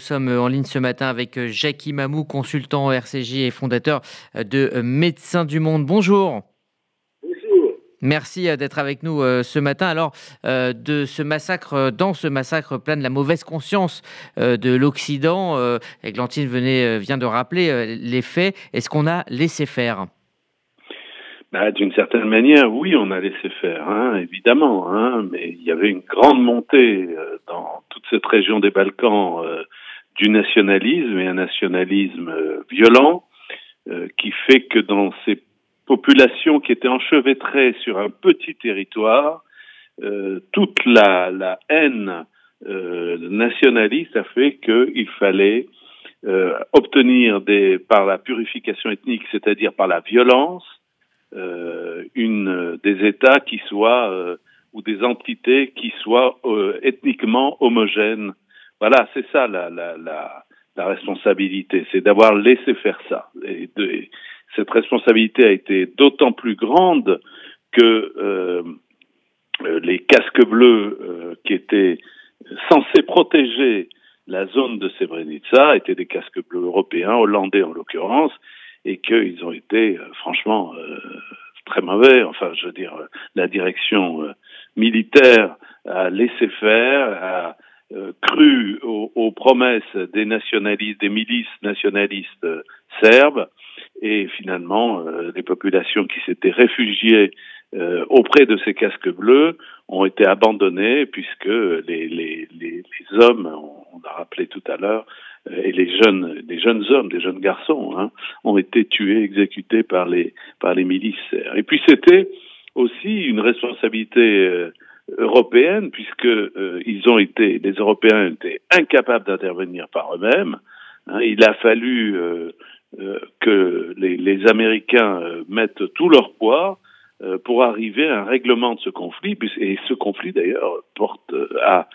sommes en ligne ce matin avec Jackie Mamou, consultant RCJ et fondateur de Médecins du Monde. Bonjour. Bonjour. Merci d'être avec nous ce matin. Alors, de ce massacre, dans ce massacre plein de la mauvaise conscience de l'Occident, Glantine venait, vient de rappeler les faits. Est-ce qu'on a laissé faire? Bah, D'une certaine manière, oui, on a laissé faire, hein, évidemment, hein, mais il y avait une grande montée euh, dans toute cette région des Balkans euh, du nationalisme et un nationalisme euh, violent qui fait que dans ces populations qui étaient enchevêtrées sur un petit territoire, toute la, la haine nationaliste a fait qu'il fallait obtenir des, par la purification ethnique, c'est-à-dire par la violence, euh, une des États qui soient euh, ou des entités qui soient euh, ethniquement homogènes. Voilà, c'est ça la, la, la, la responsabilité, c'est d'avoir laissé faire ça. Et de, cette responsabilité a été d'autant plus grande que euh, les casques bleus qui étaient censés protéger la zone de Srebrenica étaient des casques bleus européens, hollandais en l'occurrence, et qu'ils ont été euh, franchement euh, très mauvais. Enfin, je veux dire, la direction euh, militaire a laissé faire, a cru aux, aux, promesses des nationalistes, des milices nationalistes serbes, et finalement, les populations qui s'étaient réfugiées auprès de ces casques bleus ont été abandonnées puisque les, les, les, les hommes, on l'a rappelé tout à l'heure, euh, et les jeunes, des jeunes hommes, des jeunes garçons, hein, ont été tués, exécutés par les par les milices. Et puis c'était aussi une responsabilité euh, européenne puisque euh, ils ont été, les Européens étaient incapables d'intervenir par eux-mêmes. Hein, il a fallu que les, les Américains mettent tout leur poids pour arriver à un règlement de ce conflit, et ce conflit d'ailleurs à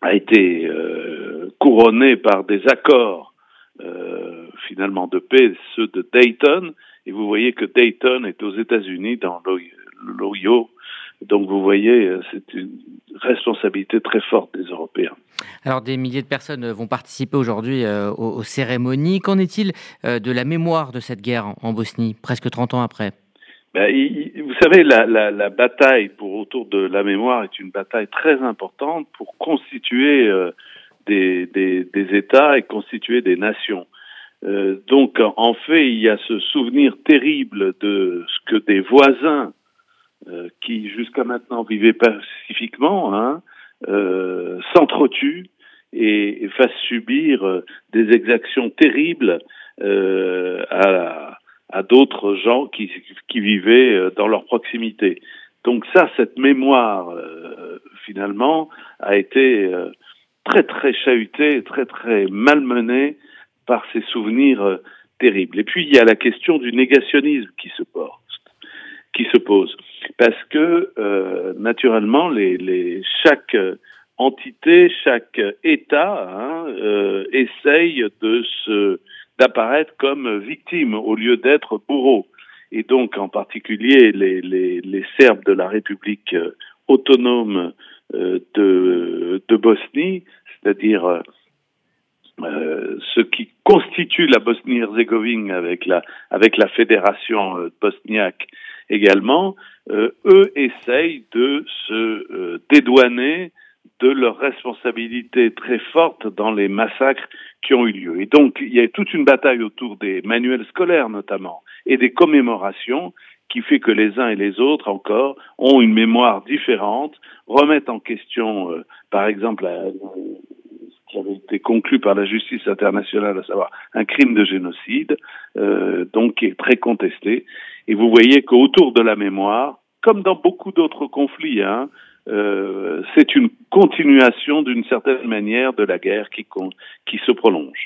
a été euh, couronné par des accords euh, finalement de paix, ceux de Dayton, et vous voyez que Dayton est aux États-Unis dans l'Ohio. Donc vous voyez, euh, c'est une responsabilité très forte des Européens. Alors des milliers de personnes vont participer aujourd'hui aux, cérémonies. Qu'en est-il de la mémoire de cette guerre en Bosnie, presque 30 ans après? Ben, vous savez, la, la, la, bataille pour autour de la mémoire est une bataille très importante pour constituer euh, des, des, des, États et constituer des nations. Euh, donc, en fait, il y a ce souvenir terrible de ce que des voisins euh, qui jusqu'à maintenant vivaient pacifiquement hein, euh, s'entretuent et, fassent subir euh, des exactions terribles à à d'autres gens qui, qui vivaient euh, dans leur proximité. Donc ça, cette mémoire, euh, finalement, a été euh, très très chahutée, très très malmenée par ces souvenirs terribles. Et puis il y a la question du négationnisme qui se porte, qui se pose, parce que naturellement, les, chaque entité, chaque État hein, essaye de se d'apparaître comme victime au lieu d'être bourreau. Et donc, en particulier, les, les, les Serbes de la République euh, autonome euh, de, de Bosnie, c'est-à-dire euh, euh, ce qui constitue la Bosnie-Herzégovine avec la, avec la fédération euh, bosniaque également, euh, eux essayent de se dédouaner de leur responsabilité très forte dans les massacres qui ont eu lieu. Et donc, il y a toute une bataille autour des manuels scolaires notamment et des commémorations qui fait que les uns et les autres encore ont une mémoire différente, remettent en question, euh, par exemple, ce qui avait été conclu par la justice internationale, à savoir un crime de génocide, euh, donc qui est très contesté. Et vous voyez qu'autour de la mémoire, comme dans beaucoup d'autres conflits, hein, euh, c'est une continuation d'une certaine manière de la guerre qui, qui se prolonge.